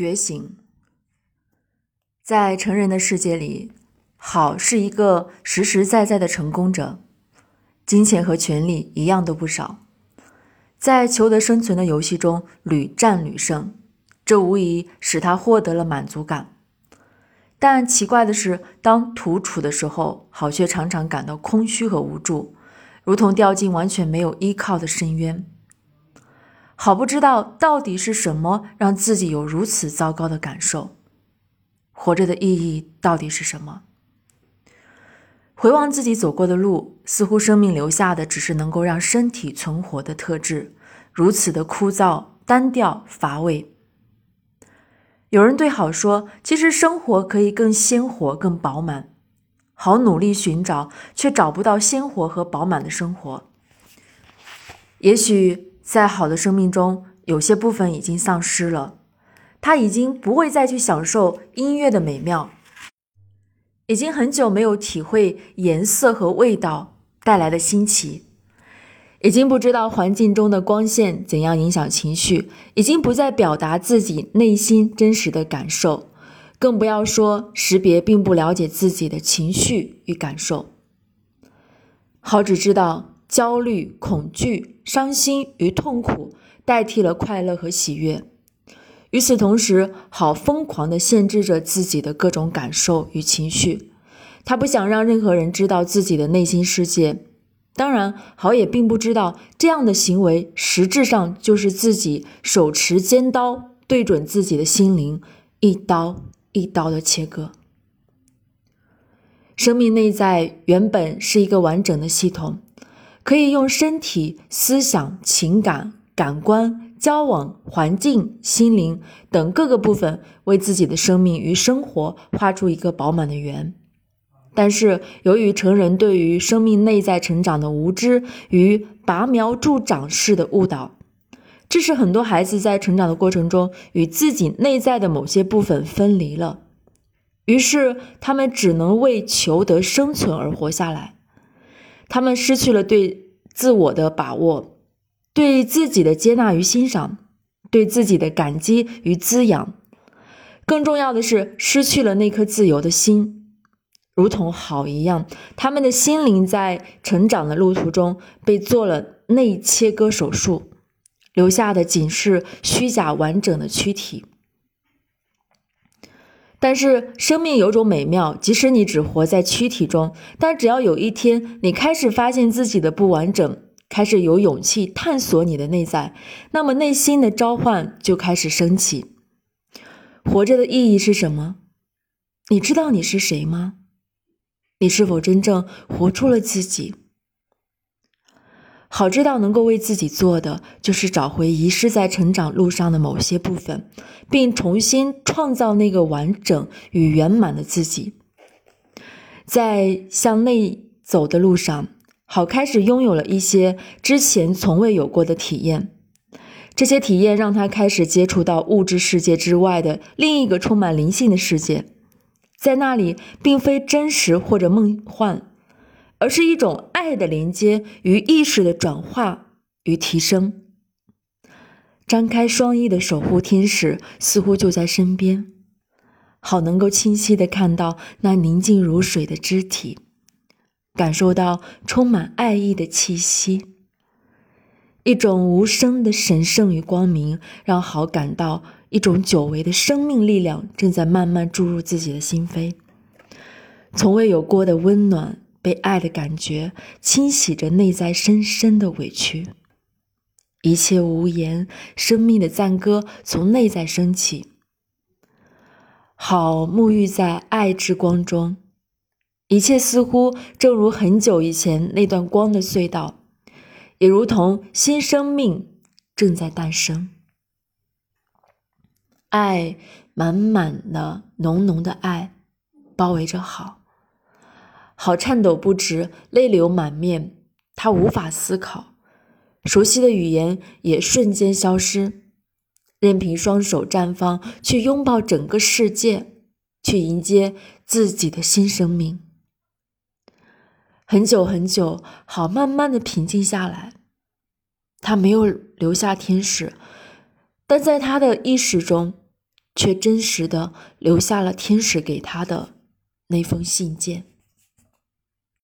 觉醒，在成人的世界里，好是一个实实在在的成功者，金钱和权力一样都不少，在求得生存的游戏中屡战屡胜，这无疑使他获得了满足感。但奇怪的是，当独处的时候，好却常常感到空虚和无助，如同掉进完全没有依靠的深渊。好不知道到底是什么让自己有如此糟糕的感受，活着的意义到底是什么？回望自己走过的路，似乎生命留下的只是能够让身体存活的特质，如此的枯燥、单调、乏味。有人对好说：“其实生活可以更鲜活、更饱满。”好努力寻找，却找不到鲜活和饱满的生活。也许。在好的生命中，有些部分已经丧失了，他已经不会再去享受音乐的美妙，已经很久没有体会颜色和味道带来的新奇，已经不知道环境中的光线怎样影响情绪，已经不再表达自己内心真实的感受，更不要说识别并不了解自己的情绪与感受。好，只知道。焦虑、恐惧、伤心与痛苦代替了快乐和喜悦。与此同时，好疯狂地限制着自己的各种感受与情绪。他不想让任何人知道自己的内心世界。当然，好也并不知道这样的行为实质上就是自己手持尖刀对准自己的心灵，一刀一刀的切割。生命内在原本是一个完整的系统。可以用身体、思想、情感、感官、交往、环境、心灵等各个部分，为自己的生命与生活画出一个饱满的圆。但是，由于成人对于生命内在成长的无知与拔苗助长式的误导，致使很多孩子在成长的过程中与自己内在的某些部分分离了。于是，他们只能为求得生存而活下来。他们失去了对自我的把握，对自己的接纳与欣赏，对自己的感激与滋养。更重要的是，失去了那颗自由的心，如同好一样，他们的心灵在成长的路途中被做了内切割手术，留下的仅是虚假完整的躯体。但是生命有种美妙，即使你只活在躯体中，但只要有一天你开始发现自己的不完整，开始有勇气探索你的内在，那么内心的召唤就开始升起。活着的意义是什么？你知道你是谁吗？你是否真正活出了自己？好知道，能够为自己做的，就是找回遗失在成长路上的某些部分，并重新创造那个完整与圆满的自己。在向内走的路上，好开始拥有了一些之前从未有过的体验。这些体验让他开始接触到物质世界之外的另一个充满灵性的世界，在那里，并非真实或者梦幻。而是一种爱的连接与意识的转化与提升。张开双翼的守护天使似乎就在身边，好能够清晰的看到那宁静如水的肢体，感受到充满爱意的气息。一种无声的神圣与光明，让好感到一种久违的生命力量正在慢慢注入自己的心扉，从未有过的温暖。被爱的感觉清洗着内在深深的委屈，一切无言，生命的赞歌从内在升起。好沐浴在爱之光中，一切似乎正如很久以前那段光的隧道，也如同新生命正在诞生。爱满满的、浓浓的爱，包围着好。好颤抖不止，泪流满面。他无法思考，熟悉的语言也瞬间消失，任凭双手绽放，去拥抱整个世界，去迎接自己的新生命。很久很久，好慢慢的平静下来。他没有留下天使，但在他的意识中，却真实的留下了天使给他的那封信件。